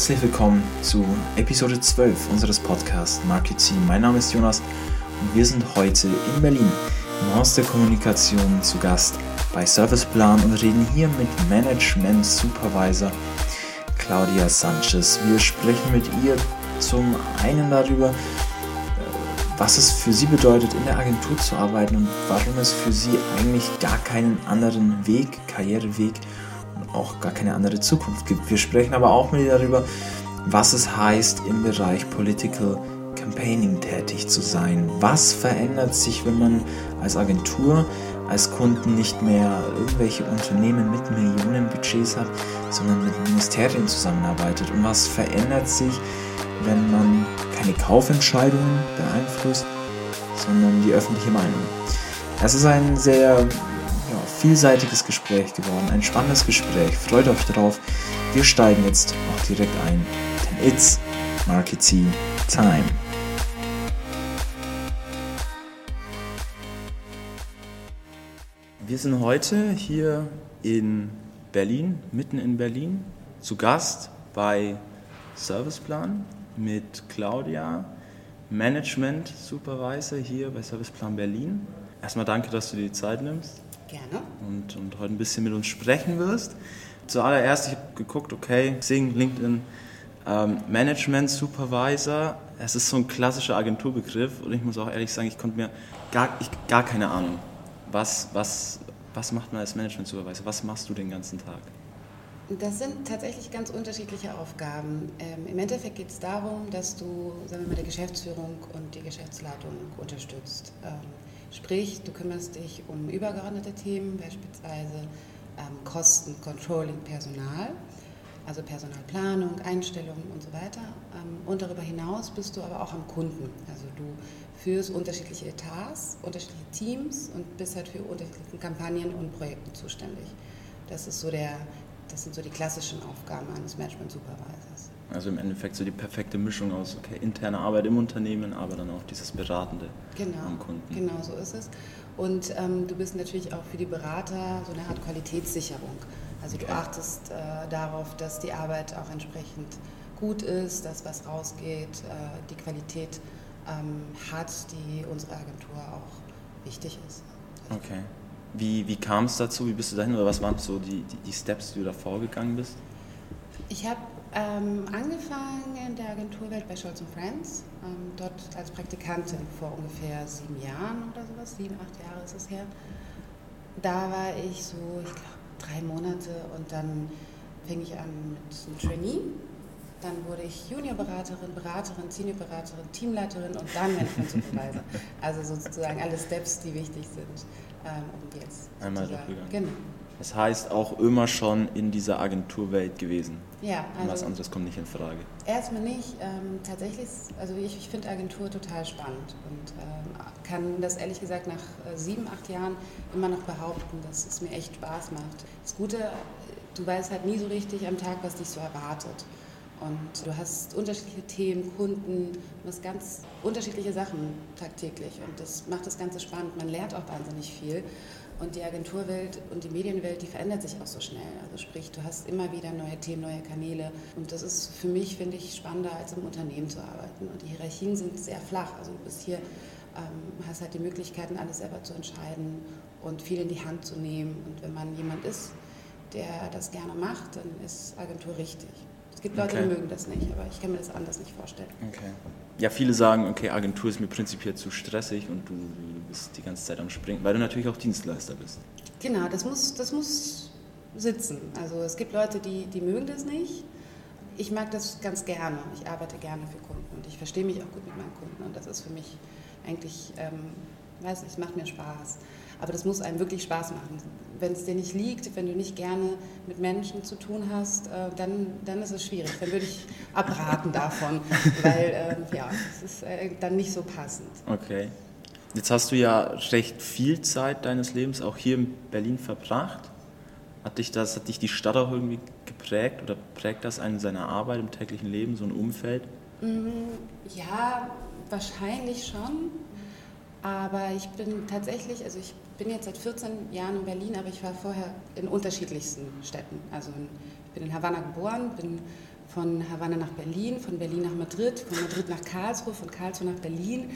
Herzlich willkommen zu Episode 12 unseres Podcasts Market Team. Mein Name ist Jonas und wir sind heute in Berlin im Haus der Kommunikation zu Gast bei Serviceplan und reden hier mit Management Supervisor Claudia Sanchez. Wir sprechen mit ihr zum einen darüber, was es für sie bedeutet, in der Agentur zu arbeiten und warum es für sie eigentlich gar keinen anderen Weg, Karriereweg und auch gar keine andere Zukunft gibt. Wir sprechen aber auch mit ihr darüber, was es heißt, im Bereich Political Campaigning tätig zu sein. Was verändert sich, wenn man als Agentur, als Kunden nicht mehr irgendwelche Unternehmen mit Millionenbudgets hat, sondern mit Ministerien zusammenarbeitet? Und was verändert sich, wenn man keine Kaufentscheidungen beeinflusst, sondern die öffentliche Meinung. Es ist ein sehr vielseitiges Gespräch geworden, ein spannendes Gespräch. Freut euch drauf. Wir steigen jetzt auch direkt ein, denn it's Marketing Time. Wir sind heute hier in Berlin, mitten in Berlin, zu Gast bei Serviceplan mit Claudia, Management Supervisor hier bei Serviceplan Berlin. Erstmal danke, dass du dir die Zeit nimmst. Gerne. Und, und heute ein bisschen mit uns sprechen wirst. Zuallererst, ich habe geguckt, okay, Sing, LinkedIn, ähm, Management Supervisor, es ist so ein klassischer Agenturbegriff und ich muss auch ehrlich sagen, ich konnte mir gar, ich, gar keine Ahnung, was, was, was macht man als Management Supervisor, was machst du den ganzen Tag? Das sind tatsächlich ganz unterschiedliche Aufgaben. Ähm, Im Endeffekt geht es darum, dass du sagen wir mal, die Geschäftsführung und die Geschäftsleitung unterstützt. Ähm, sprich, du kümmerst dich um übergeordnete Themen, beispielsweise ähm, Kosten, Controlling, Personal, also Personalplanung, Einstellungen und so weiter. Ähm, und darüber hinaus bist du aber auch am Kunden. Also du führst unterschiedliche Etats, unterschiedliche Teams und bist halt für unterschiedliche Kampagnen und Projekte zuständig. Das ist so der, das sind so die klassischen Aufgaben eines Management Supervisors. Also im Endeffekt so die perfekte Mischung aus okay, interne Arbeit im Unternehmen, aber dann auch dieses Beratende genau, am Kunden. Genau, so ist es. Und ähm, du bist natürlich auch für die Berater so eine Art Qualitätssicherung. Also okay. du achtest äh, darauf, dass die Arbeit auch entsprechend gut ist, dass was rausgeht, äh, die Qualität ähm, hat, die unsere Agentur auch wichtig ist. Okay. Wie, wie kam es dazu? Wie bist du dahin? Oder was waren so die, die, die Steps, die du da vorgegangen bist? Ich habe ähm, angefangen in der Agenturwelt bei Scholz Friends, ähm, dort als Praktikantin vor ungefähr sieben Jahren oder sowas, sieben, acht Jahre ist es her. Da war ich so, ich glaube, drei Monate und dann fing ich an mit einem Trainee. Dann wurde ich Juniorberaterin, Beraterin, Seniorberaterin, Teamleiterin und dann Management Supervisor. Also sozusagen alle Steps, die wichtig sind ähm, um jetzt. Einmal durchgegangen. Genau. Das heißt auch immer schon in dieser Agenturwelt gewesen. Ja. Also was anderes kommt nicht in Frage. Erstmal nicht. Ähm, tatsächlich, also ich, ich finde Agentur total spannend und ähm, kann das ehrlich gesagt nach äh, sieben, acht Jahren immer noch behaupten, dass es mir echt Spaß macht. Das Gute, du weißt halt nie so richtig am Tag, was dich so erwartet. Und du hast unterschiedliche Themen, Kunden, du hast ganz unterschiedliche Sachen tagtäglich. Und das macht das Ganze spannend. Man lernt auch wahnsinnig viel. Und die Agenturwelt und die Medienwelt, die verändert sich auch so schnell. Also sprich, du hast immer wieder neue Themen, neue Kanäle. Und das ist für mich, finde ich, spannender, als im Unternehmen zu arbeiten. Und die Hierarchien sind sehr flach. Also du bist hier, ähm, hast halt die Möglichkeiten, alles selber zu entscheiden und viel in die Hand zu nehmen. Und wenn man jemand ist, der das gerne macht, dann ist Agentur richtig. Es gibt Leute, okay. die mögen das nicht, aber ich kann mir das anders nicht vorstellen. Okay. Ja, viele sagen, okay, Agentur ist mir prinzipiell zu stressig und du, du bist die ganze Zeit am Springen, weil du natürlich auch Dienstleister bist. Genau, das muss, das muss sitzen. Also es gibt Leute, die, die mögen das nicht. Ich mag das ganz gerne. Ich arbeite gerne für Kunden und ich verstehe mich auch gut mit meinen Kunden und das ist für mich eigentlich, ähm, weiß nicht, es macht mir Spaß. Aber das muss einem wirklich Spaß machen. Wenn es dir nicht liegt, wenn du nicht gerne mit Menschen zu tun hast, äh, dann, dann ist es schwierig. Dann würde ich abraten davon, weil äh, ja, es ist äh, dann nicht so passend. Okay. Jetzt hast du ja recht viel Zeit deines Lebens auch hier in Berlin verbracht. Hat dich, das, hat dich die Stadt auch irgendwie geprägt oder prägt das einen seiner Arbeit im täglichen Leben, so ein Umfeld? Mm, ja, wahrscheinlich schon. Aber ich bin tatsächlich, also ich bin jetzt seit 14 Jahren in Berlin, aber ich war vorher in unterschiedlichsten Städten. Also ich bin in Havanna geboren, bin von Havanna nach Berlin, von Berlin nach Madrid, von Madrid nach Karlsruhe, von Karlsruhe nach Berlin.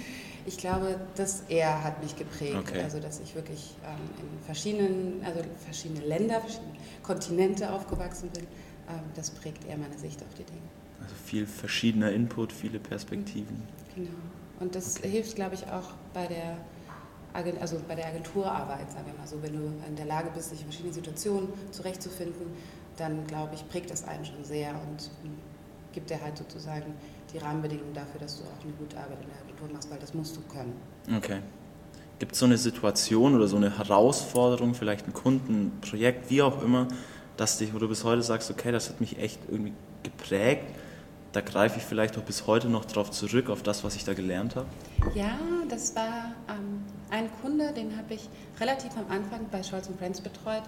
Ich glaube, dass er hat mich geprägt. Okay. Also, dass ich wirklich ähm, in verschiedenen, also verschiedene Länder, verschiedene Kontinente aufgewachsen bin. Ähm, das prägt eher meine Sicht auf die Dinge. Also viel verschiedener Input, viele Perspektiven. Genau. Und das okay. hilft, glaube ich, auch bei der, also bei der Agenturarbeit, sagen wir mal so. Wenn du in der Lage bist, dich in verschiedenen Situationen zurechtzufinden, dann, glaube ich, prägt das einen schon sehr und gibt dir halt sozusagen die Rahmenbedingungen dafür, dass du auch eine gute Arbeit in der Agentur machst, weil das musst du können. Okay. Gibt es so eine Situation oder so eine Herausforderung, vielleicht ein Kundenprojekt, wie auch immer, dass dich, wo du bis heute sagst, okay, das hat mich echt irgendwie geprägt, da greife ich vielleicht auch bis heute noch darauf zurück, auf das, was ich da gelernt habe? Ja, das war ähm, ein Kunde, den habe ich relativ am Anfang bei Scholz Friends betreut.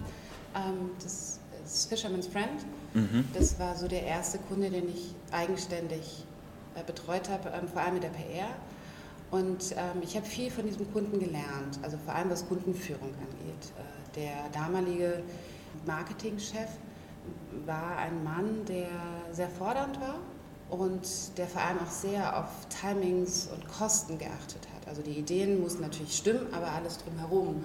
Ähm, das ist Fisherman's Friend. Mhm. Das war so der erste Kunde, den ich eigenständig äh, betreut habe, ähm, vor allem mit der PR. Und ähm, ich habe viel von diesem Kunden gelernt, also vor allem was Kundenführung angeht. Äh, der damalige Marketingchef war ein Mann, der sehr fordernd war und der vor allem auch sehr auf Timings und Kosten geachtet hat. Also die Ideen mussten natürlich stimmen, aber alles drumherum.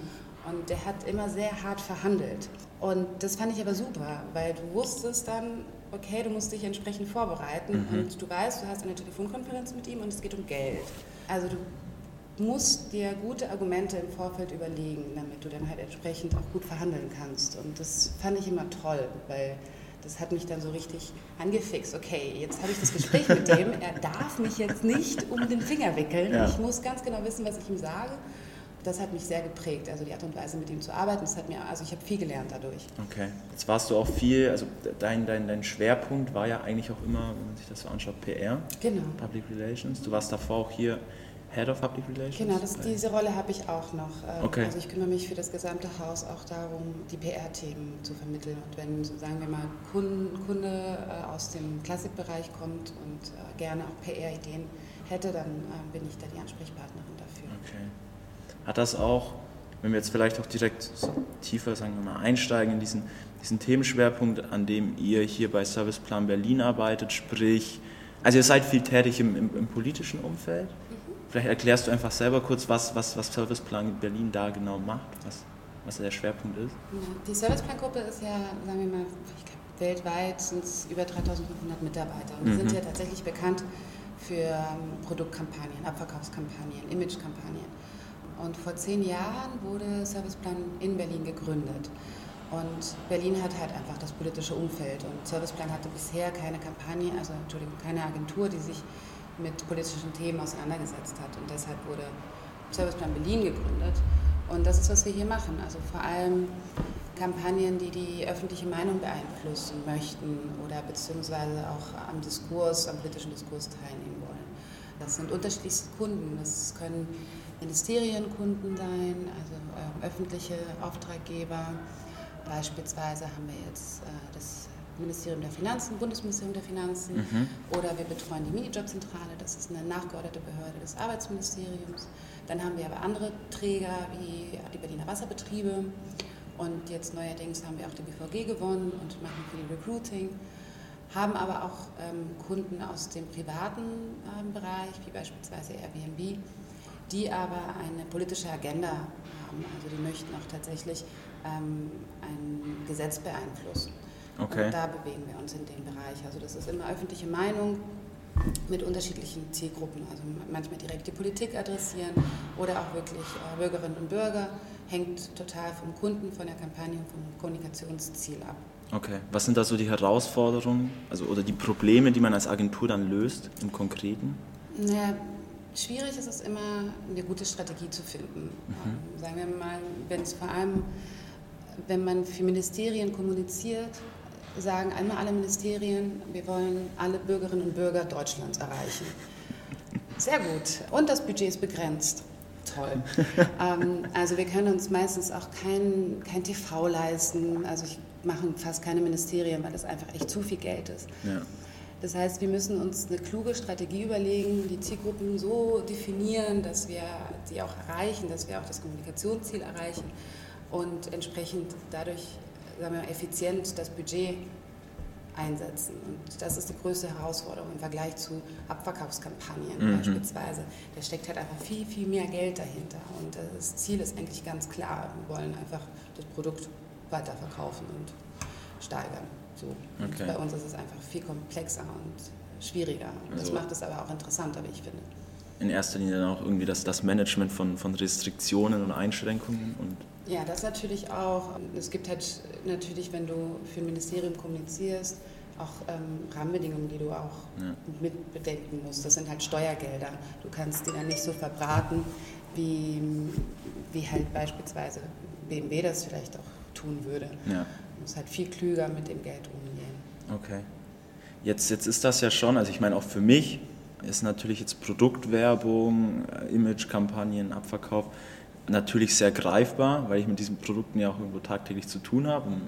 Und der hat immer sehr hart verhandelt. Und das fand ich aber super, weil du wusstest dann, okay, du musst dich entsprechend vorbereiten mhm. und du weißt, du hast eine Telefonkonferenz mit ihm und es geht um Geld. Also du musst dir gute Argumente im Vorfeld überlegen, damit du dann halt entsprechend auch gut verhandeln kannst. Und das fand ich immer toll, weil das hat mich dann so richtig angefixt. Okay, jetzt habe ich das Gespräch mit dem. Er darf mich jetzt nicht um den Finger wickeln. Ja. Ich muss ganz genau wissen, was ich ihm sage. Das hat mich sehr geprägt, also die Art und Weise, mit ihm zu arbeiten. Das hat mir, also ich habe viel gelernt dadurch. Okay, jetzt warst du auch viel, also dein, dein, dein Schwerpunkt war ja eigentlich auch immer, wenn man sich das so anschaut, PR, genau. Public Relations. Du warst davor auch hier Head of Public Relations? Genau, das, diese Rolle habe ich auch noch. Ähm, okay. Also ich kümmere mich für das gesamte Haus auch darum, die PR-Themen zu vermitteln. Und wenn, sagen wir mal, Kunde, Kunde äh, aus dem Klassikbereich kommt und äh, gerne auch PR-Ideen hätte, dann äh, bin ich da die Ansprechpartnerin dafür. Okay. Hat das auch, wenn wir jetzt vielleicht auch direkt tiefer, sagen wir mal, einsteigen in diesen, diesen Themenschwerpunkt, an dem ihr hier bei Serviceplan Berlin arbeitet, sprich, also ihr seid viel tätig im, im, im politischen Umfeld, Vielleicht erklärst du einfach selber kurz, was, was, was Serviceplan Berlin da genau macht, was, was der Schwerpunkt ist. Die Serviceplan-Gruppe ist ja, sagen wir mal, weltweit sind es über 3500 Mitarbeiter. Und mhm. wir sind ja tatsächlich bekannt für ähm, Produktkampagnen, Abverkaufskampagnen, Imagekampagnen. Und vor zehn Jahren wurde Serviceplan in Berlin gegründet. Und Berlin hat halt einfach das politische Umfeld. Und Serviceplan hatte bisher keine Kampagne, also Entschuldigung, keine Agentur, die sich mit politischen Themen auseinandergesetzt hat. Und deshalb wurde Serviceplan Berlin gegründet. Und das ist, was wir hier machen. Also vor allem Kampagnen, die die öffentliche Meinung beeinflussen möchten oder beziehungsweise auch am Diskurs, am politischen Diskurs teilnehmen wollen. Das sind unterschiedlichste Kunden. Das können Ministerienkunden sein, also äh, öffentliche Auftraggeber. Beispielsweise haben wir jetzt äh, das Ministerium der Finanzen, Bundesministerium der Finanzen mhm. oder wir betreuen die Minijobzentrale, das ist eine nachgeordnete Behörde des Arbeitsministeriums. Dann haben wir aber andere Träger wie die Berliner Wasserbetriebe und jetzt neuerdings haben wir auch die BVG gewonnen und machen viel Recruiting, haben aber auch ähm, Kunden aus dem privaten ähm, Bereich, wie beispielsweise Airbnb, die aber eine politische Agenda haben. Also die möchten auch tatsächlich ähm, ein Gesetz beeinflussen. Okay. Und da bewegen wir uns in dem Bereich. Also das ist immer öffentliche Meinung mit unterschiedlichen Zielgruppen. Also manchmal direkt die Politik adressieren oder auch wirklich äh, Bürgerinnen und Bürger. Hängt total vom Kunden, von der Kampagne und vom Kommunikationsziel ab. Okay. Was sind da so die Herausforderungen also, oder die Probleme, die man als Agentur dann löst im Konkreten? Naja, schwierig ist es immer, eine gute Strategie zu finden. Mhm. Ähm, sagen wir mal, wenn es vor allem, wenn man für Ministerien kommuniziert, sagen einmal alle Ministerien, wir wollen alle Bürgerinnen und Bürger Deutschlands erreichen. Sehr gut. Und das Budget ist begrenzt. Toll. ähm, also wir können uns meistens auch kein, kein TV leisten. Also ich mache fast keine Ministerien, weil das einfach echt zu viel Geld ist. Ja. Das heißt, wir müssen uns eine kluge Strategie überlegen, die Zielgruppen so definieren, dass wir sie auch erreichen, dass wir auch das Kommunikationsziel erreichen und entsprechend dadurch sagen wir, effizient das Budget einsetzen. Und das ist die größte Herausforderung im Vergleich zu Abverkaufskampagnen mhm. beispielsweise. Da steckt halt einfach viel, viel mehr Geld dahinter. Und das Ziel ist eigentlich ganz klar. Wir wollen einfach das Produkt weiterverkaufen und steigern. So. Okay. bei uns ist es einfach viel komplexer und schwieriger. Und das also macht es aber auch interessanter, wie ich finde. In erster Linie dann auch irgendwie das, das Management von, von Restriktionen und Einschränkungen und ja, das natürlich auch. Es gibt halt natürlich, wenn du für ein Ministerium kommunizierst, auch ähm, Rahmenbedingungen, die du auch ja. mit bedenken musst. Das sind halt Steuergelder. Du kannst die dann nicht so verbraten, wie, wie halt beispielsweise BMW das vielleicht auch tun würde. Ja. Du musst halt viel klüger mit dem Geld umgehen. Okay. Jetzt, jetzt ist das ja schon, also ich meine auch für mich ist natürlich jetzt Produktwerbung, äh, Imagekampagnen, Abverkauf natürlich sehr greifbar, weil ich mit diesen Produkten ja auch irgendwo tagtäglich zu tun habe. Und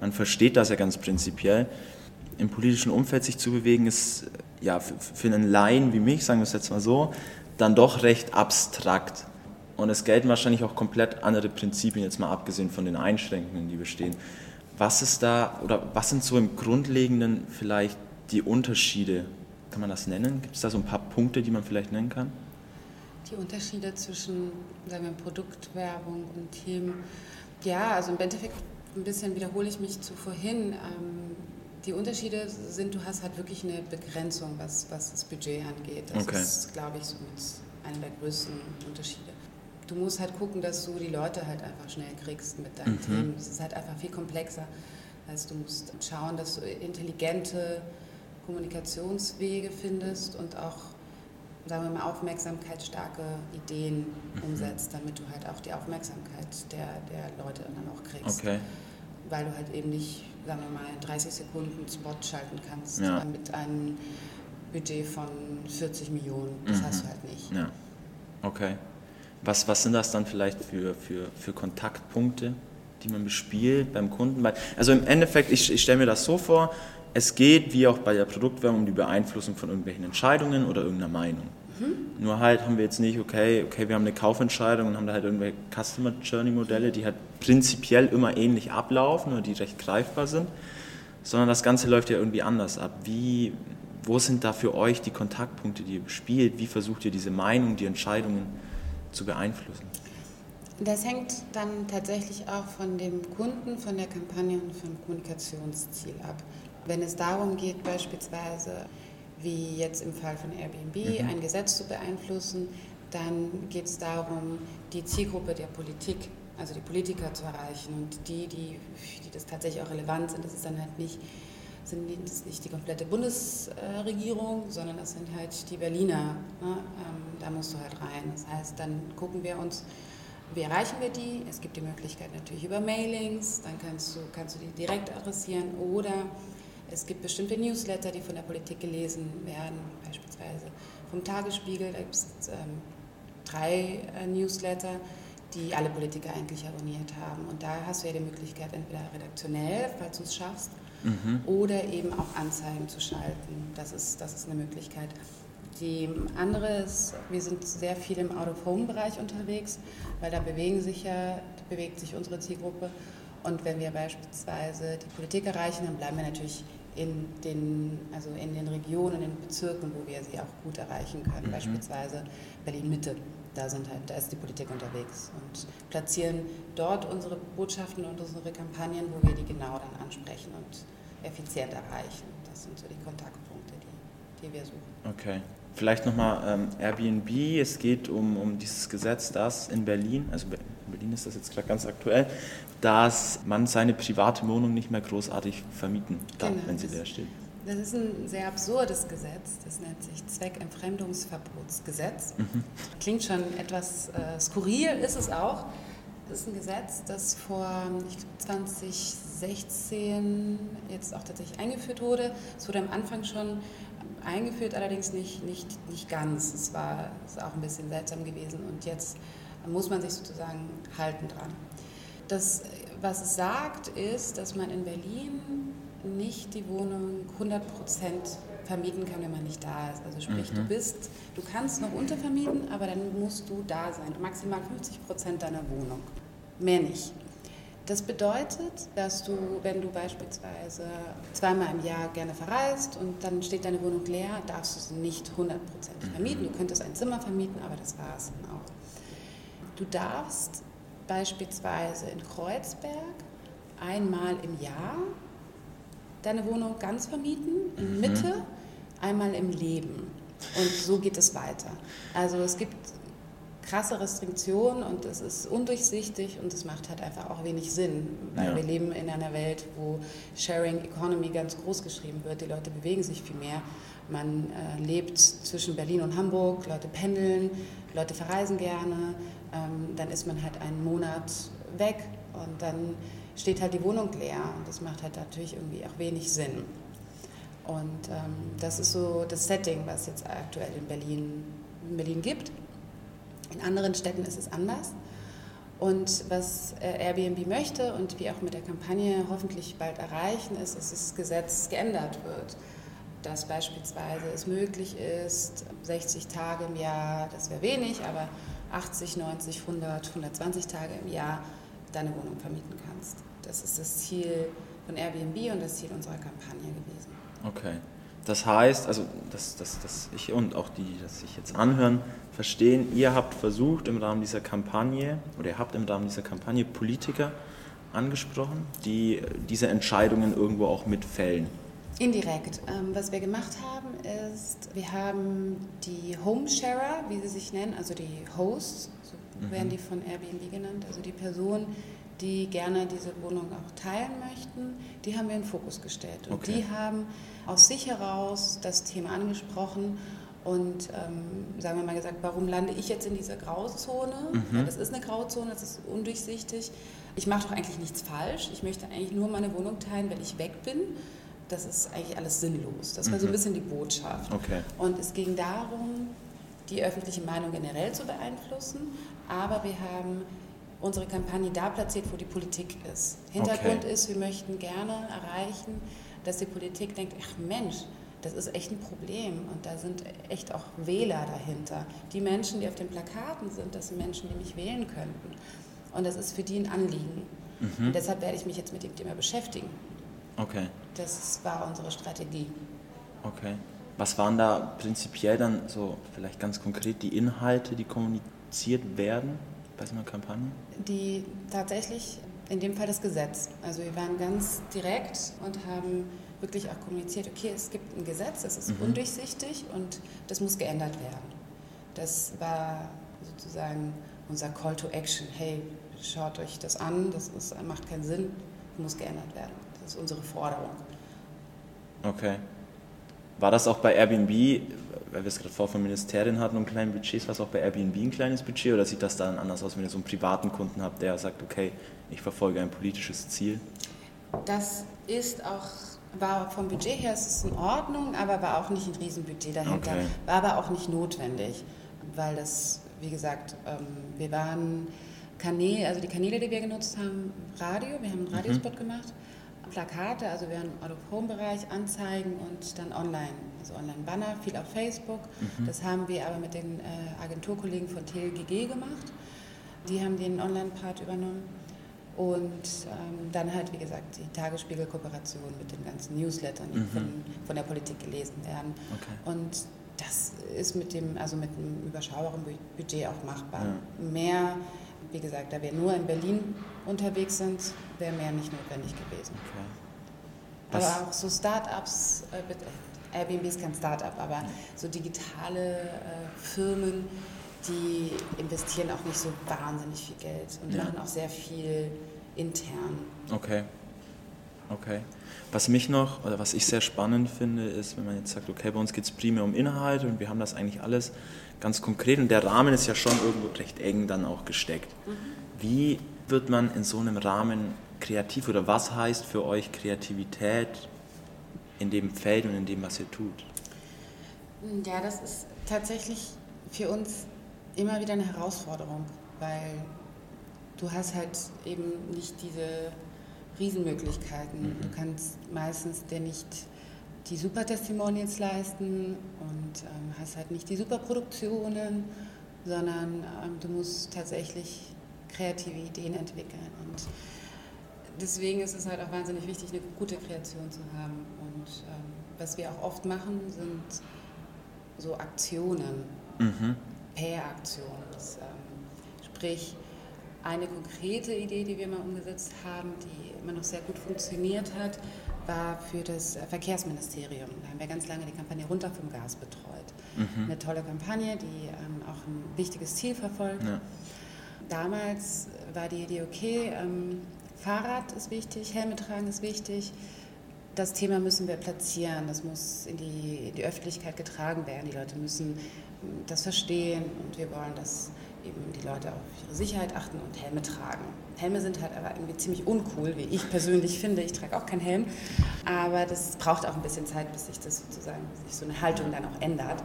man versteht das ja ganz prinzipiell. Im politischen Umfeld sich zu bewegen, ist ja für einen Laien wie mich, sagen wir es jetzt mal so, dann doch recht abstrakt. Und es gelten wahrscheinlich auch komplett andere Prinzipien, jetzt mal abgesehen von den Einschränkungen, die bestehen. Was ist da, oder was sind so im Grundlegenden vielleicht die Unterschiede? Kann man das nennen? Gibt es da so ein paar Punkte, die man vielleicht nennen kann? die Unterschiede zwischen sagen wir, Produktwerbung und Themen. Ja, also im Endeffekt ein bisschen wiederhole ich mich zu vorhin. Ähm, die Unterschiede sind, du hast halt wirklich eine Begrenzung, was, was das Budget angeht. Das okay. ist, glaube ich, so einer der größten Unterschiede. Du musst halt gucken, dass du die Leute halt einfach schnell kriegst mit deinen mhm. Themen. Es ist halt einfach viel komplexer. Heißt, du musst schauen, dass du intelligente Kommunikationswege findest und auch sagen wir mal, aufmerksamkeitsstarke Ideen mhm. umsetzt, damit du halt auch die Aufmerksamkeit der, der Leute dann auch kriegst. Okay. Weil du halt eben nicht, sagen wir mal, in 30 Sekunden Spot schalten kannst ja. mit einem Budget von 40 Millionen. Das mhm. hast du halt nicht. Ja. Okay. Was, was sind das dann vielleicht für, für, für Kontaktpunkte, die man bespielt beim Kunden? Also im Endeffekt, ich, ich stelle mir das so vor, es geht, wie auch bei der Produktwerbung, um die Beeinflussung von irgendwelchen Entscheidungen oder irgendeiner Meinung. Mhm. Nur halt haben wir jetzt nicht, okay, okay, wir haben eine Kaufentscheidung und haben da halt irgendwelche Customer Journey Modelle, die halt prinzipiell immer ähnlich ablaufen oder die recht greifbar sind, sondern das Ganze läuft ja irgendwie anders ab. Wie, wo sind da für euch die Kontaktpunkte, die ihr bespielt? Wie versucht ihr diese Meinung, die Entscheidungen zu beeinflussen? Das hängt dann tatsächlich auch von dem Kunden, von der Kampagne und vom Kommunikationsziel ab. Wenn es darum geht, beispielsweise wie jetzt im Fall von Airbnb, mhm. ein Gesetz zu beeinflussen. Dann geht es darum, die Zielgruppe der Politik, also die Politiker zu erreichen und die, die, die das tatsächlich auch relevant sind. Das ist dann halt nicht, sind das nicht die komplette Bundesregierung, sondern das sind halt die Berliner. Ne? Ähm, da musst du halt rein. Das heißt, dann gucken wir uns, wie erreichen wir die? Es gibt die Möglichkeit natürlich über Mailings, dann kannst du, kannst du die direkt adressieren oder es gibt bestimmte Newsletter, die von der Politik gelesen werden, beispielsweise vom Tagesspiegel. Da gibt es ähm, drei äh, Newsletter, die alle Politiker eigentlich abonniert haben. Und da hast du ja die Möglichkeit, entweder redaktionell, falls du es schaffst, mhm. oder eben auch Anzeigen zu schalten. Das ist, das ist eine Möglichkeit. Die andere ist, wir sind sehr viel im Out-of-Home-Bereich unterwegs, weil da bewegen sich ja, bewegt sich unsere Zielgruppe. Und wenn wir beispielsweise die Politik erreichen, dann bleiben wir natürlich in den, also in den Regionen, in den Bezirken, wo wir sie auch gut erreichen können, mhm. beispielsweise Berlin-Mitte. Da, sind halt, da ist die Politik unterwegs und platzieren dort unsere Botschaften und unsere Kampagnen, wo wir die genau dann ansprechen und effizient erreichen. Das sind so die Kontaktpunkte, die, die wir suchen. Okay. Vielleicht nochmal ähm, Airbnb. Es geht um, um dieses Gesetz, das in Berlin, also in Berlin ist das jetzt gerade ganz aktuell, dass man seine private Wohnung nicht mehr großartig vermieten darf, genau. wenn sie leer steht. Das ist ein sehr absurdes Gesetz. Das nennt sich Zweckentfremdungsverbotsgesetz. Mhm. Klingt schon etwas äh, skurril, ist es auch. Das ist ein Gesetz, das vor 2016 jetzt auch tatsächlich eingeführt wurde. Es wurde am Anfang schon eingeführt, allerdings nicht, nicht, nicht ganz. Es war ist auch ein bisschen seltsam gewesen und jetzt muss man sich sozusagen halten dran. Das, was es sagt, ist, dass man in Berlin nicht die Wohnung 100% vermieten kann, wenn man nicht da ist. Also sprich, mhm. du bist, du kannst noch untervermieten, aber dann musst du da sein. Maximal 50% deiner Wohnung. Mehr nicht. Das bedeutet, dass du, wenn du beispielsweise zweimal im Jahr gerne verreist und dann steht deine Wohnung leer, darfst du sie nicht hundertprozentig vermieten. Du könntest ein Zimmer vermieten, aber das war es dann auch. Du darfst beispielsweise in Kreuzberg einmal im Jahr deine Wohnung ganz vermieten, in mhm. Mitte, einmal im Leben. Und so geht es weiter. Also es gibt krasse Restriktionen und es ist undurchsichtig und es macht halt einfach auch wenig Sinn, weil ja. wir leben in einer Welt, wo Sharing Economy ganz groß geschrieben wird. Die Leute bewegen sich viel mehr. Man äh, lebt zwischen Berlin und Hamburg, Leute pendeln, Leute verreisen gerne. Ähm, dann ist man halt einen Monat weg und dann steht halt die Wohnung leer und das macht halt natürlich irgendwie auch wenig Sinn. Und ähm, das ist so das Setting, was jetzt aktuell in Berlin, in Berlin gibt. In anderen Städten ist es anders. Und was äh, Airbnb möchte und wir auch mit der Kampagne hoffentlich bald erreichen, ist, dass das Gesetz geändert wird. Dass beispielsweise es möglich ist, 60 Tage im Jahr, das wäre wenig, aber 80, 90, 100, 120 Tage im Jahr deine Wohnung vermieten kannst. Das ist das Ziel von Airbnb und das Ziel unserer Kampagne gewesen. Okay. Das heißt, also dass, dass, dass ich und auch die, die sich jetzt anhören, verstehen, ihr habt versucht im Rahmen dieser Kampagne oder ihr habt im Rahmen dieser Kampagne Politiker angesprochen, die diese Entscheidungen irgendwo auch mitfällen. Indirekt. Ähm, was wir gemacht haben, ist, wir haben die Homesharer, wie sie sich nennen, also die Hosts, so mhm. werden die von Airbnb genannt, also die Personen, die gerne diese Wohnung auch teilen möchten, die haben wir in den Fokus gestellt. Und okay. die haben aus sich heraus das Thema angesprochen und ähm, sagen wir mal gesagt, warum lande ich jetzt in dieser Grauzone? Mhm. Ja, das ist eine Grauzone, das ist undurchsichtig. Ich mache doch eigentlich nichts falsch. Ich möchte eigentlich nur meine Wohnung teilen, wenn ich weg bin. Das ist eigentlich alles sinnlos. Das war mhm. so ein mhm. bisschen die Botschaft. Okay. Und es ging darum, die öffentliche Meinung generell zu beeinflussen, aber wir haben unsere Kampagne da platziert, wo die Politik ist. Hintergrund okay. ist, wir möchten gerne erreichen, dass die Politik denkt, ach Mensch, das ist echt ein Problem und da sind echt auch Wähler dahinter. Die Menschen, die auf den Plakaten sind, das sind Menschen, die mich wählen könnten. Und das ist für die ein Anliegen. Mhm. Deshalb werde ich mich jetzt mit dem Thema beschäftigen. Okay. Das war unsere Strategie. Okay. Was waren da prinzipiell dann so vielleicht ganz konkret die Inhalte, die kommuniziert werden? bei so einer Kampagne? Die tatsächlich, in dem Fall das Gesetz. Also wir waren ganz direkt und haben wirklich auch kommuniziert, okay, es gibt ein Gesetz, das ist mhm. undurchsichtig und das muss geändert werden. Das war sozusagen unser Call to Action. Hey, schaut euch das an, das ist, macht keinen Sinn, muss geändert werden. Das ist unsere Forderung. Okay. War das auch bei Airbnb weil wir es gerade vor vom Ministerien hatten und kleinen Budgets, war es auch bei Airbnb ein kleines Budget oder sieht das dann anders aus, wenn ihr so einen privaten Kunden habt, der sagt, okay, ich verfolge ein politisches Ziel? Das ist auch, war vom Budget her ist es in Ordnung, aber war auch nicht ein Riesenbudget dahinter, okay. war aber auch nicht notwendig, weil das, wie gesagt, ähm, wir waren Kanäle, also die Kanäle, die wir genutzt haben, Radio, wir haben einen mhm. Radiospot mhm. gemacht Plakate, also wir haben Out-of-Home-Bereich, Anzeigen und dann online, also Online-Banner, viel auf Facebook. Mhm. Das haben wir aber mit den äh, Agenturkollegen von TLGG gemacht. Die haben den Online-Part übernommen. Und ähm, dann halt, wie gesagt, die Tagesspiegel-Kooperation mit den ganzen Newslettern, die mhm. von, von, der Politik gelesen werden. Okay. Und das ist mit dem, also mit einem überschaubaren Budget auch machbar. Ja. Mehr wie gesagt, da wir nur in Berlin unterwegs sind, wäre mehr nicht notwendig gewesen. Okay. Aber auch so Start-ups, äh, Airbnb ist kein Start-up, aber so digitale äh, Firmen, die investieren auch nicht so wahnsinnig viel Geld und ja. machen auch sehr viel intern. Okay. Okay. Was mich noch, oder was ich sehr spannend finde, ist, wenn man jetzt sagt, okay, bei uns geht es primär um Inhalte und wir haben das eigentlich alles ganz konkret und der Rahmen ist ja schon irgendwo recht eng dann auch gesteckt. Mhm. Wie wird man in so einem Rahmen kreativ oder was heißt für euch Kreativität in dem Feld und in dem, was ihr tut? Ja, das ist tatsächlich für uns immer wieder eine Herausforderung, weil du hast halt eben nicht diese Riesenmöglichkeiten. Mhm. Du kannst meistens dir nicht die super Testimonials leisten und ähm, hast halt nicht die super Produktionen, sondern ähm, du musst tatsächlich kreative Ideen entwickeln. Und deswegen ist es halt auch wahnsinnig wichtig, eine gute Kreation zu haben. Und ähm, was wir auch oft machen, sind so Aktionen, mhm. PR-Aktionen. Ähm, sprich, eine konkrete Idee, die wir mal umgesetzt haben, die immer noch sehr gut funktioniert hat, war für das Verkehrsministerium. Da haben wir ganz lange die Kampagne Runter vom Gas betreut. Mhm. Eine tolle Kampagne, die ähm, auch ein wichtiges Ziel verfolgt. Ja. Damals war die Idee, okay, ähm, Fahrrad ist wichtig, Helme tragen ist wichtig. Das Thema müssen wir platzieren, das muss in die, in die Öffentlichkeit getragen werden. Die Leute müssen ähm, das verstehen und wir wollen, dass eben die Leute auf ihre Sicherheit achten und Helme tragen. Helme sind halt aber irgendwie ziemlich uncool, wie ich persönlich finde. Ich trage auch keinen Helm, aber das braucht auch ein bisschen Zeit, bis sich das sozusagen, sich so eine Haltung dann auch ändert.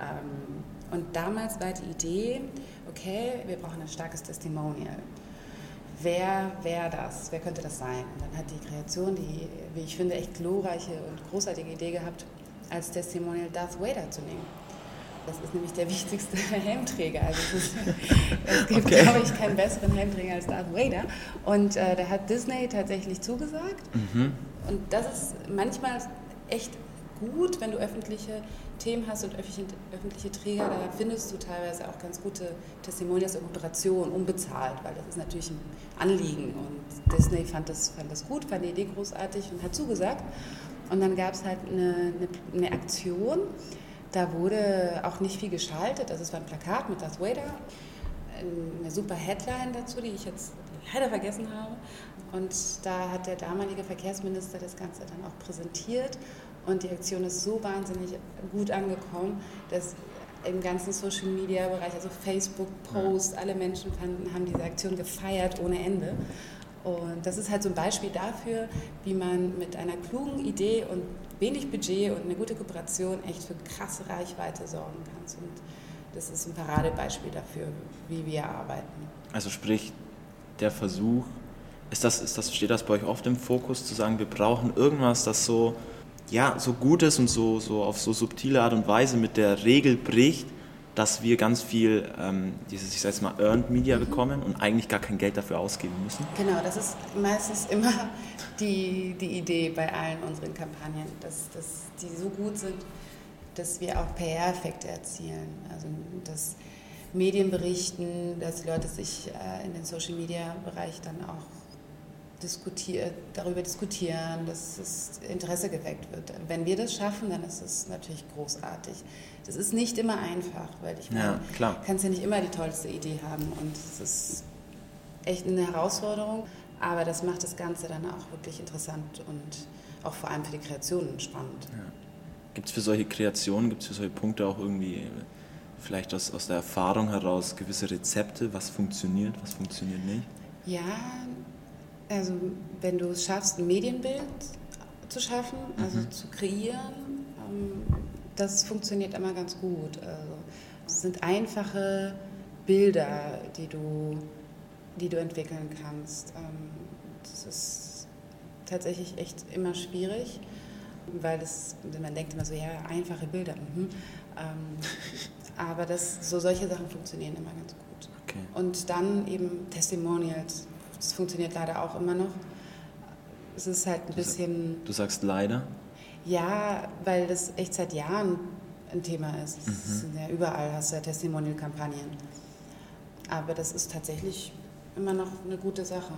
Ähm, und damals war die Idee, okay, wir brauchen ein starkes Testimonial. Wer wäre das? Wer könnte das sein? Und dann hat die Kreation die, wie ich finde, echt glorreiche und großartige Idee gehabt, als Testimonial Darth Vader zu nehmen. Das ist nämlich der wichtigste Helmträger. Also es, ist, es gibt, okay. glaube ich, keinen besseren Helmträger als Darth Vader. Und äh, da hat Disney tatsächlich zugesagt. Mhm. Und das ist manchmal echt gut, wenn du öffentliche Themen hast und öffentliche, öffentliche Träger, da findest du teilweise auch ganz gute Testimonials und Moderationen unbezahlt, weil das ist natürlich ein Anliegen. Und Disney fand das, fand das gut, fand die Idee großartig und hat zugesagt. Und dann gab es halt eine, eine, eine Aktion, da wurde auch nicht viel geschaltet. Also es war ein Plakat mit Darth Vader, eine super Headline dazu, die ich jetzt leider vergessen habe. Und da hat der damalige Verkehrsminister das Ganze dann auch präsentiert. Und die Aktion ist so wahnsinnig gut angekommen, dass im ganzen Social Media Bereich, also Facebook, Post, alle Menschen fanden, haben diese Aktion gefeiert ohne Ende. Und das ist halt so ein Beispiel dafür, wie man mit einer klugen Idee und wenig Budget und eine gute Kooperation echt für krasse Reichweite sorgen kann. Und das ist ein Paradebeispiel dafür, wie wir arbeiten. Also sprich, der Versuch, ist das, ist das, steht das bei euch oft im Fokus, zu sagen, wir brauchen irgendwas, das so, ja, so gut ist und so, so auf so subtile Art und Weise mit der Regel bricht, dass wir ganz viel, ähm, dieses, ich sage jetzt mal, Earned Media mhm. bekommen und eigentlich gar kein Geld dafür ausgeben müssen? Genau, das ist meistens immer die, die Idee bei allen unseren Kampagnen, dass, dass die so gut sind, dass wir auch PR-Effekte erzielen. Also, dass Medien berichten, dass die Leute sich äh, in den Social-Media-Bereich dann auch diskutiert, darüber diskutieren, dass das Interesse geweckt wird. Wenn wir das schaffen, dann ist es natürlich großartig. Das ist nicht immer einfach, weil ich meine, ja, kannst ja nicht immer die tollste Idee haben und es ist echt eine Herausforderung, aber das macht das Ganze dann auch wirklich interessant und auch vor allem für die Kreationen spannend. Ja. Gibt es für solche Kreationen, gibt es für solche Punkte auch irgendwie vielleicht aus, aus der Erfahrung heraus gewisse Rezepte, was funktioniert, was funktioniert nicht? Ja, also wenn du es schaffst, ein Medienbild zu schaffen, also mhm. zu kreieren, ähm, das funktioniert immer ganz gut. Also es sind einfache Bilder, die du, die du entwickeln kannst. Ähm, das ist tatsächlich echt immer schwierig, weil das, man denkt immer so, ja, einfache Bilder. Mhm. Ähm, aber das, so solche Sachen funktionieren immer ganz gut. Okay. Und dann eben Testimonials das funktioniert leider auch immer noch. Es ist halt ein bisschen. Du sagst leider? Ja, weil das echt seit Jahren ein Thema ist. Mhm. Ja überall hast du ja Testimonial-Kampagnen. Aber das ist tatsächlich immer noch eine gute Sache.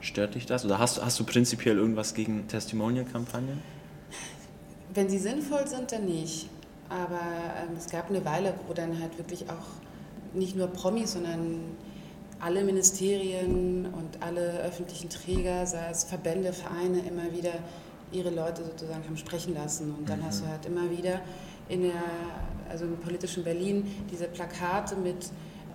Stört dich das? Oder hast, hast du prinzipiell irgendwas gegen Testimonial-Kampagnen? Wenn sie sinnvoll sind, dann nicht. Aber ähm, es gab eine Weile, wo dann halt wirklich auch nicht nur Promis, sondern alle Ministerien und alle öffentlichen Träger, sei es Verbände, Vereine, immer wieder ihre Leute sozusagen haben sprechen lassen. Und dann mhm. hast du halt immer wieder in der, also im politischen Berlin diese Plakate mit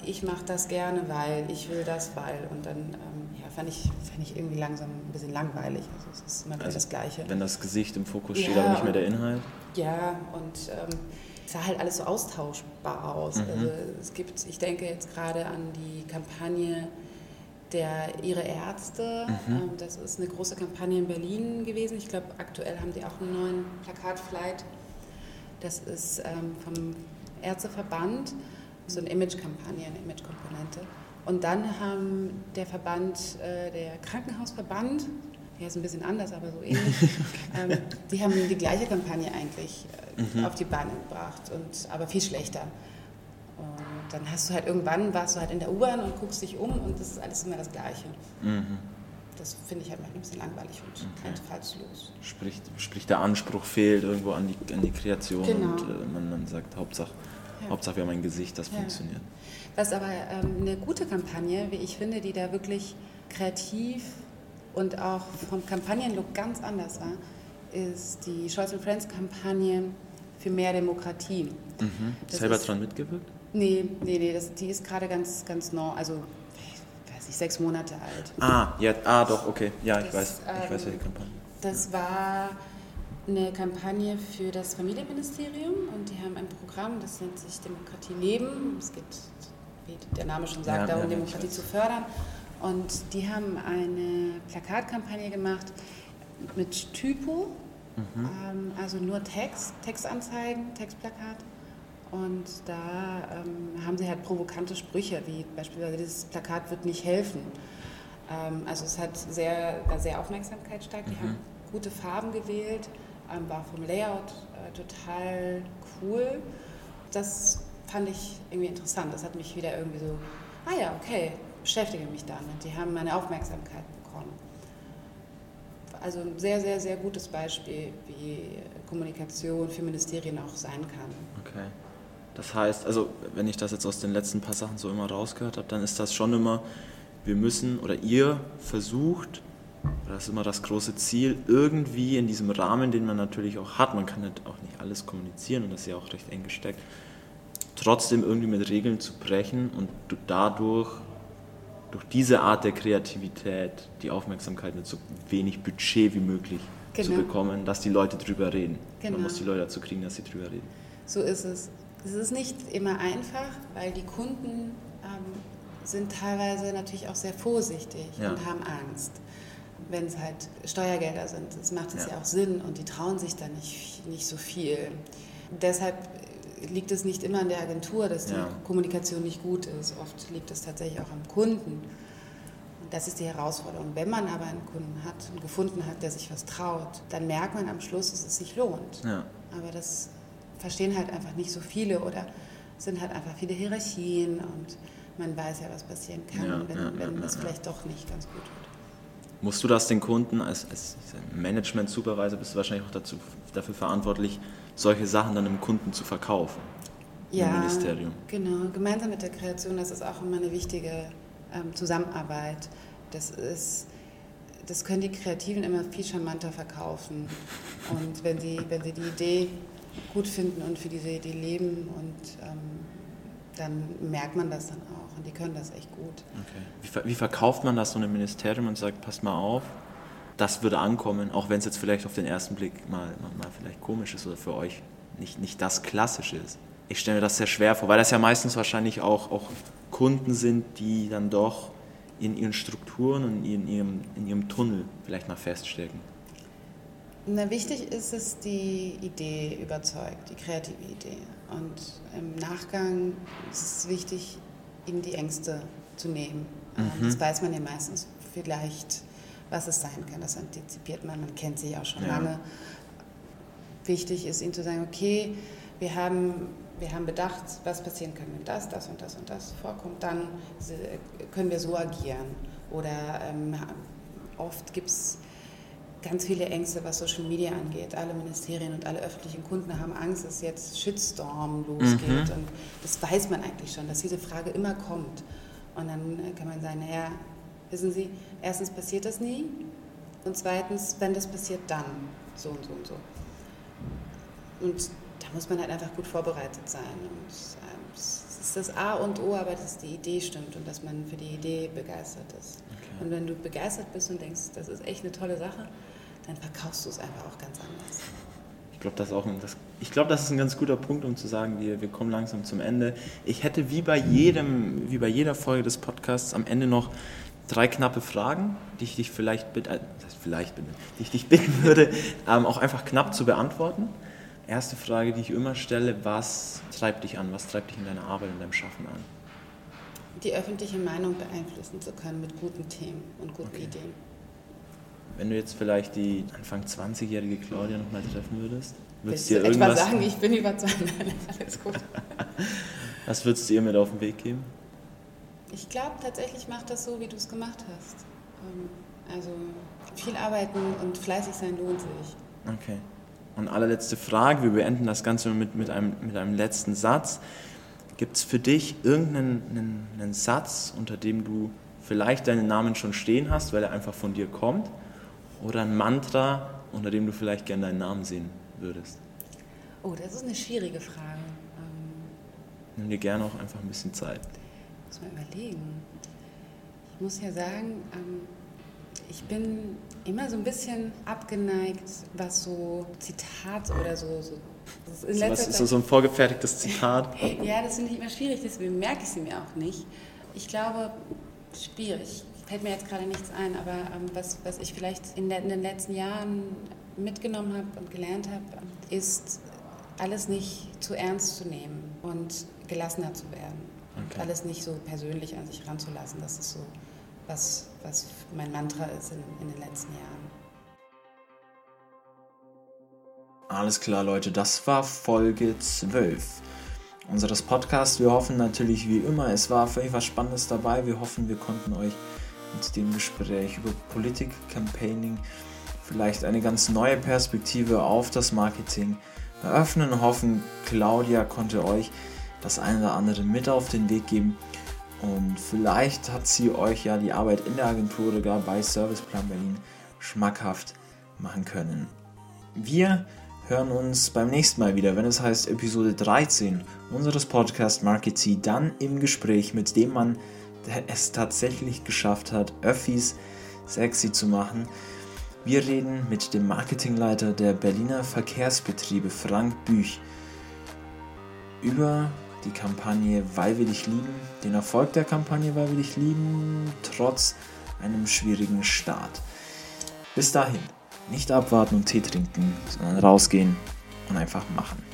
ich mache das gerne, weil, ich will das, weil. Und dann ähm, ja, fand, ich, fand ich irgendwie langsam ein bisschen langweilig. Also es ist immer also, das Gleiche. Wenn das Gesicht im Fokus steht, ja, aber nicht mehr der Inhalt. Ja, und ähm, sah halt alles so austauschbar aus. Mhm. Also es gibt, ich denke jetzt gerade an die Kampagne der Ihre Ärzte. Mhm. Ähm, das ist eine große Kampagne in Berlin gewesen. Ich glaube, aktuell haben die auch einen neuen Plakatflight. Das ist ähm, vom Ärzteverband, so eine Image-Kampagne, eine Image-Komponente. Und dann haben der Verband, äh, der Krankenhausverband, der ist ein bisschen anders, aber so ähnlich. ähm, die haben die gleiche Kampagne eigentlich äh, mhm. auf die Beine gebracht, und, aber viel schlechter. Und dann hast du halt irgendwann, warst du halt in der U-Bahn und guckst dich um und das ist alles immer das Gleiche. Mhm. Das finde ich halt ein bisschen langweilig und okay. einfallslos. Sprich, sprich, der Anspruch fehlt irgendwo an die, an die Kreation genau. und äh, man, man sagt, Hauptsache, ja. Hauptsache wir haben ein Gesicht, das ja. funktioniert. Was aber ähm, eine gute Kampagne, wie ich finde, die da wirklich kreativ und auch vom Kampagnenlook ganz anders war, ist die Scholz Friends Kampagne für mehr Demokratie. Mhm. Selber dran mitgewirkt? Nee, nee, nee, das, die ist gerade ganz, ganz neu, also weiß ich, sechs Monate alt. Ah, ja, ah doch, okay. Ja, ich das, weiß, ich weiß welche Kampagne. Das war eine Kampagne für das Familienministerium und die haben ein Programm, das nennt sich Demokratie leben. Es geht, wie der Name schon sagt, ja, darum, ja, Demokratie zu fördern. Und die haben eine Plakatkampagne gemacht mit Typo, mhm. ähm, also nur Text, Textanzeigen, Textplakat. Und da ähm, haben sie halt provokante Sprüche, wie beispielsweise dieses Plakat wird nicht helfen. Ähm, also es hat sehr, war sehr aufmerksamkeitsstark. Die mhm. haben gute Farben gewählt, ähm, war vom Layout äh, total cool. Das fand ich irgendwie interessant. Das hat mich wieder irgendwie so, ah ja, okay, beschäftige mich damit. Die haben meine Aufmerksamkeit bekommen. Also ein sehr, sehr, sehr gutes Beispiel, wie Kommunikation für Ministerien auch sein kann. Okay. Das heißt, also wenn ich das jetzt aus den letzten paar Sachen so immer rausgehört habe, dann ist das schon immer, wir müssen oder ihr versucht, das ist immer das große Ziel, irgendwie in diesem Rahmen, den man natürlich auch hat, man kann auch nicht alles kommunizieren und das ist ja auch recht eng gesteckt, trotzdem irgendwie mit Regeln zu brechen und dadurch, durch diese Art der Kreativität, die Aufmerksamkeit mit so wenig Budget wie möglich genau. zu bekommen, dass die Leute drüber reden. Genau. Man muss die Leute dazu kriegen, dass sie drüber reden. So ist es. Es ist nicht immer einfach, weil die Kunden ähm, sind teilweise natürlich auch sehr vorsichtig ja. und haben Angst, wenn es halt Steuergelder sind. Das macht es ja. ja. auch Sinn und die trauen sich da nicht, nicht so viel. Deshalb liegt es nicht immer an der Agentur, dass die ja. Kommunikation nicht gut ist. Oft liegt es tatsächlich auch am Kunden. Und das ist die Herausforderung. Wenn man aber einen Kunden hat und gefunden hat, der sich was traut, dann merkt man am Schluss, dass es sich lohnt. Aber das verstehen halt einfach nicht so viele oder sind halt einfach viele Hierarchien und man weiß ja, was passieren kann, ja, wenn, ja, wenn ja, das vielleicht doch nicht ganz gut wird. Musst du das den Kunden als, als Management-Supervisor bist du wahrscheinlich auch dazu, dafür verantwortlich, solche Sachen dann dem Kunden zu verkaufen? Ja, im Ministerium. genau. Gemeinsam mit der Kreation, das ist auch immer eine wichtige ähm, Zusammenarbeit. Das ist das können die Kreativen immer viel charmanter verkaufen. Und wenn sie, wenn sie die Idee gut finden und für diese Idee leben und ähm, dann merkt man das dann auch und die können das echt gut. Okay. Wie, wie, verkauft man das so einem Ministerium und sagt, passt mal auf, das würde ankommen, auch wenn es jetzt vielleicht auf den ersten Blick mal, mal vielleicht komisch ist oder für euch nicht, nicht das Klassische ist. Ich stelle mir das sehr schwer vor, weil das ja meistens wahrscheinlich auch, auch Kunden sind, die dann doch in ihren Strukturen und in ihrem, in ihrem Tunnel vielleicht mal feststecken. Na, wichtig ist es, die Idee überzeugt, die kreative Idee. Und im Nachgang ist es wichtig, ihnen die Ängste zu nehmen. Mhm. Das weiß man ja meistens vielleicht, was es sein kann. Das antizipiert man, man kennt sie auch schon ja. lange. Wichtig ist ihnen zu sagen, okay, wir haben, wir haben bedacht, was passieren kann, wenn das, das und das und das vorkommt, dann können wir so agieren. Oder ähm, oft gibt es ganz viele Ängste, was Social Media angeht. Alle Ministerien und alle öffentlichen Kunden haben Angst, dass jetzt Shitstorm losgeht. Mhm. Und das weiß man eigentlich schon, dass diese Frage immer kommt. Und dann kann man sagen, naja, wissen Sie, erstens passiert das nie und zweitens, wenn das passiert, dann so und so und so. Und da muss man halt einfach gut vorbereitet sein. Und ähm, es ist das A und O, aber dass die Idee stimmt und dass man für die Idee begeistert ist. Okay. Und wenn du begeistert bist und denkst, das ist echt eine tolle Sache, dann verkaufst du es einfach auch ganz anders. Ich glaube, das, das, glaub, das ist ein ganz guter Punkt, um zu sagen, wir, wir kommen langsam zum Ende. Ich hätte wie bei, jedem, wie bei jeder Folge des Podcasts am Ende noch drei knappe Fragen, die ich dich vielleicht, bitte, äh, vielleicht bitte, die ich dich bitten würde, ähm, auch einfach knapp zu beantworten. Erste Frage, die ich immer stelle, was treibt dich an? Was treibt dich in deiner Arbeit und deinem Schaffen an? Die öffentliche Meinung beeinflussen zu können mit guten Themen und guten okay. Ideen. wenn du jetzt vielleicht die Anfang 20-jährige Claudia nochmal treffen würdest, würdest du dir irgendwas sagen? Ich bin überzeugt. Alles gut. Was würdest du ihr mit auf den Weg geben? Ich glaube tatsächlich macht das so, wie du es gemacht hast. Ähm, also viel arbeiten und fleißig sein lohnt sich. Okay. Und allerletzte Frage, wir beenden das Ganze mit, mit, einem, mit einem letzten Satz. Gibt es für dich irgendeinen einen, einen Satz, unter dem du vielleicht deinen Namen schon stehen hast, weil er einfach von dir kommt? Oder ein Mantra, unter dem du vielleicht gerne deinen Namen sehen würdest? Oh, das ist eine schwierige Frage. Ähm, Nimm dir gerne auch einfach ein bisschen Zeit. Muss mal überlegen. Ich muss ja sagen, ähm, ich bin immer so ein bisschen abgeneigt, was so Zitat oder so. so das ist, so, was ist so, so ein vorgefertigtes Zitat? ja, das finde ich immer schwierig, deswegen merke ich sie mir auch nicht. Ich glaube, schwierig. Fällt mir jetzt gerade nichts ein, aber ähm, was, was ich vielleicht in, in, den letzten Jahren mitgenommen habe und gelernt habe, ist, alles nicht zu ernst zu nehmen und gelassener zu werden. Okay. Alles nicht so persönlich an sich ranzulassen. Das ist so was, was mein Mantra ist in, in den letzten Jahren. Alles klar, Leute, das war Folge 12 unseres Podcasts. Wir hoffen natürlich wie immer, es war für euch was Spannendes dabei. Wir hoffen, wir konnten euch mit dem Gespräch über Politik, Campaigning, vielleicht eine ganz neue Perspektive auf das Marketing eröffnen. Hoffen, Claudia konnte euch das eine oder andere mit auf den Weg geben. Und vielleicht hat sie euch ja die Arbeit in der Agentur oder gar bei Serviceplan Berlin schmackhaft machen können. Wir hören uns beim nächsten Mal wieder, wenn es heißt Episode 13 unseres Podcast Market C, dann im Gespräch mit dem Mann, der es tatsächlich geschafft hat, Öffis sexy zu machen. Wir reden mit dem Marketingleiter der Berliner Verkehrsbetriebe, Frank Büch, über die Kampagne Weil wir dich lieben, den Erfolg der Kampagne Weil wir dich lieben, trotz einem schwierigen Start. Bis dahin, nicht abwarten und Tee trinken, sondern rausgehen und einfach machen.